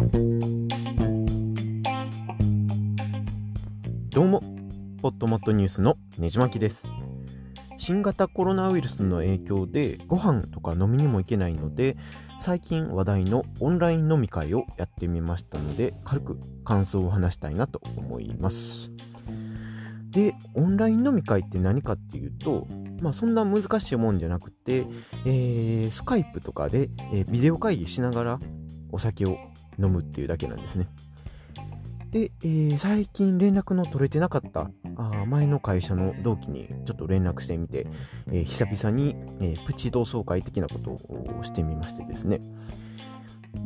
どうも、ポットモットニュースのねじまきです。新型コロナウイルスの影響でご飯とか飲みにも行けないので、最近話題のオンライン飲み会をやってみましたので、軽く感想を話したいなと思います。で、オンライン飲み会って何かっていうと、まあそんな難しいもんじゃなくて、えー、スカイプとかで、えービデオ会議しながらお酒を飲むっていうだけなんですね。で、えー最近連絡の取れてなかったあ前の会社の同期にちょっと連絡してみて、えー久々に、えープチ同窓会的なことをしてみましてですね。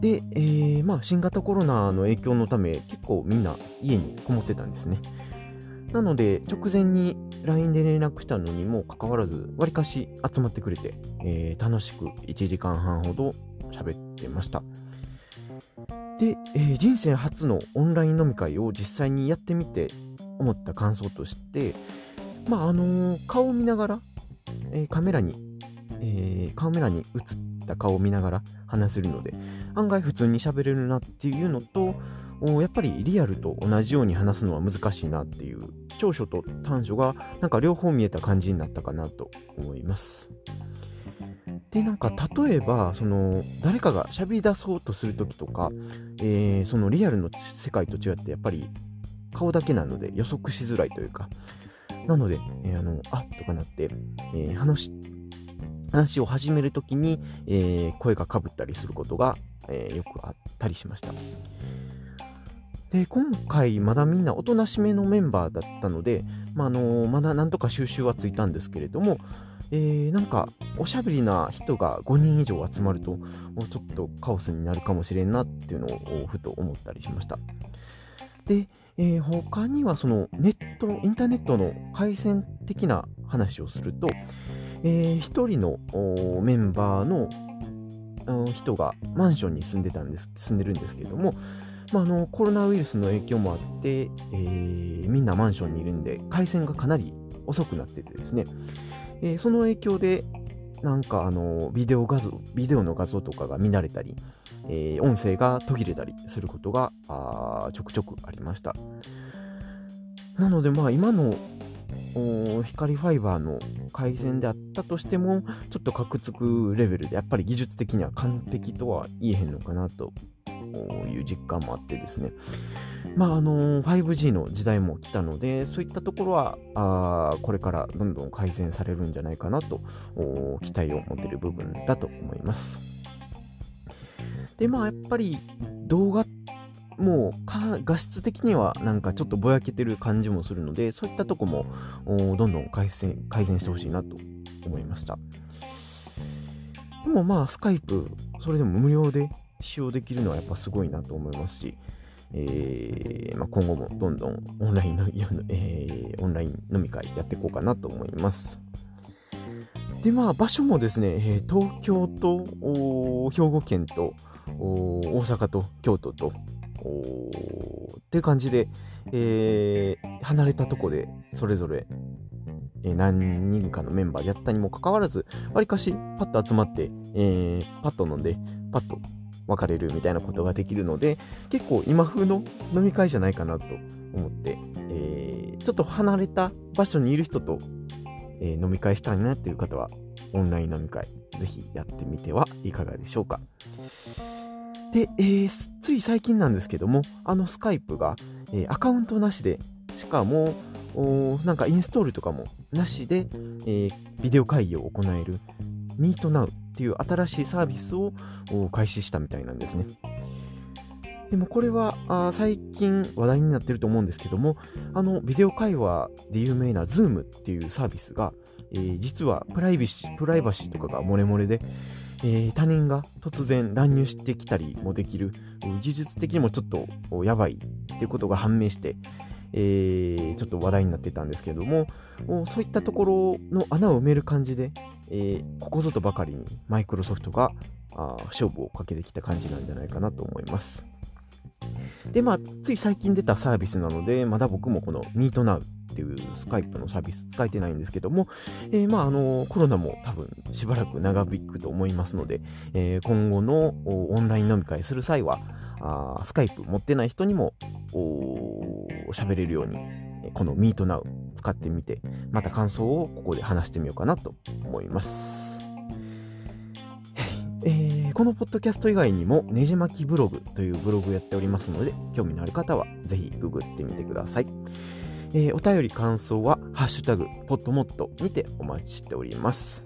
で、えーまあ、新型コロナの影響のため結構みんな家にこもってたんですね。なので直前に LINE で連絡したのにもかかわらずわりかし集まってくれて、え楽しく1時間半ほど喋ってました。で、えー人生初のオンライン飲み会を実際にやってみて思った感想として、まああのー顔を見ながら、えーカメラに、えーカメラに映った顔を見ながら話せるので案外普通に喋れるなっていうのとやっぱりリアルと同じように話すのは難しいなっていう長所と短所がなんか両方見えた感じになったかなと思います。でなんか例えばその誰かが喋り出そうとする時とか、えーそのリアルの世界と違ってやっぱり顔だけなので予測しづらいというか。なので、えーあのあとかなって、えー話話を始める時に、えー声がかぶったりすることが、えーよくあったりしました。で今回まだみんなおとなしめのメンバーだったので、まあのまだなんとか収集はついたんですけれども、えーなんかおしゃべりな人が5人以上集まるとおちょっとカオスになるかもしれんなっていうのをふと思ったりしました。で、えー他にはそのネットインターネットの回線的な話をすると、えー一人のメンバーの人がマンションに住んでたんです住んでるんですけれども、まあ、のコロナウイルスの影響もあって、えーみんなマンションにいるんで回線がかなり遅くなっててですね、えーその影響でなんかあのビデオ画像ビデオの画像とかが乱れたり、えー音声が途切れたりすることがあちょくちょくありました。なのでまあ今の光ファイバーの回線であったとしてもちょっとカクつくレベルでやっぱり技術的には完璧とは言えへんのかなという実感もあってですね。まああの 5G の時代も来たのでそういったところはあこれからどんどん改善されるんじゃないかなと期待を持てる部分だと思います。でまあやっぱり動画もう画質的にはなんかちょっとぼやけてる感じもするのでそういったとこもどんどん改善改善してほしいなと思いました。でもまあスカイプそれでも無料で使用できるのはやっぱすごいなと思いますし、えーまあ、今後もどんどんオンラインの、えーオンライン飲み会やっていこうかなと思います。でまあ場所もですね、え東京と兵庫県と大阪と京都とっていう感じで、えー離れたとこでそれぞれ、え何人かのメンバーやったにもかかわらずわりかしパッと集まって、えーパッと飲んでパッと別れるみたいなことができるので結構今風の飲み会じゃないかなと思って、えーちょっと離れた場所にいる人と、えー飲み会したいなっていう方はオンライン飲み会ぜひやってみてはいかがでしょうか。で、えーつい最近なんですけどもあのスカイプが、えーアカウントなしでしかもおなんかインストールとかもなしで、えービデオ会議を行える MeetNow っていう新しいサービスを開始したみたいなんですね。でもこれはあ最近話題になってると思うんですけどもあのビデオ会話で有名な Zoom っていうサービスが、えー実はプライバシープライバシーとかが漏れ漏れで、えー他人が突然乱入してきたりもできる技術的にもちょっとやばいっていうことが判明して、えーちょっと話題になってたんですけれどもそういったところの穴を埋める感じで、えーここぞとばかりにマイクロソフトがあ勝負をかけてきた感じなんじゃないかなと思います。で、まあ、つい最近出たサービスなので、まだ僕もこの MeetNow っていうスカイプのサービス使えてないんですけども、えーまあ、あの、コロナも多分しばらく長引くと思いますので、えー今後のオンライン飲み会する際は、あスカイプ持ってない人にも喋れるように、この Meet Now 使ってみて、また感想をここで話してみようかなと思います。えー、このポッドキャスト以外にも、ねじ巻きブログというブログをやっておりますので、興味のある方はぜひググってみてください。えー、お便り感想は、ハッシュタグ、ポッドモットにてお待ちしております。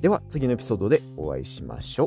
では、次のエピソードでお会いしましょう。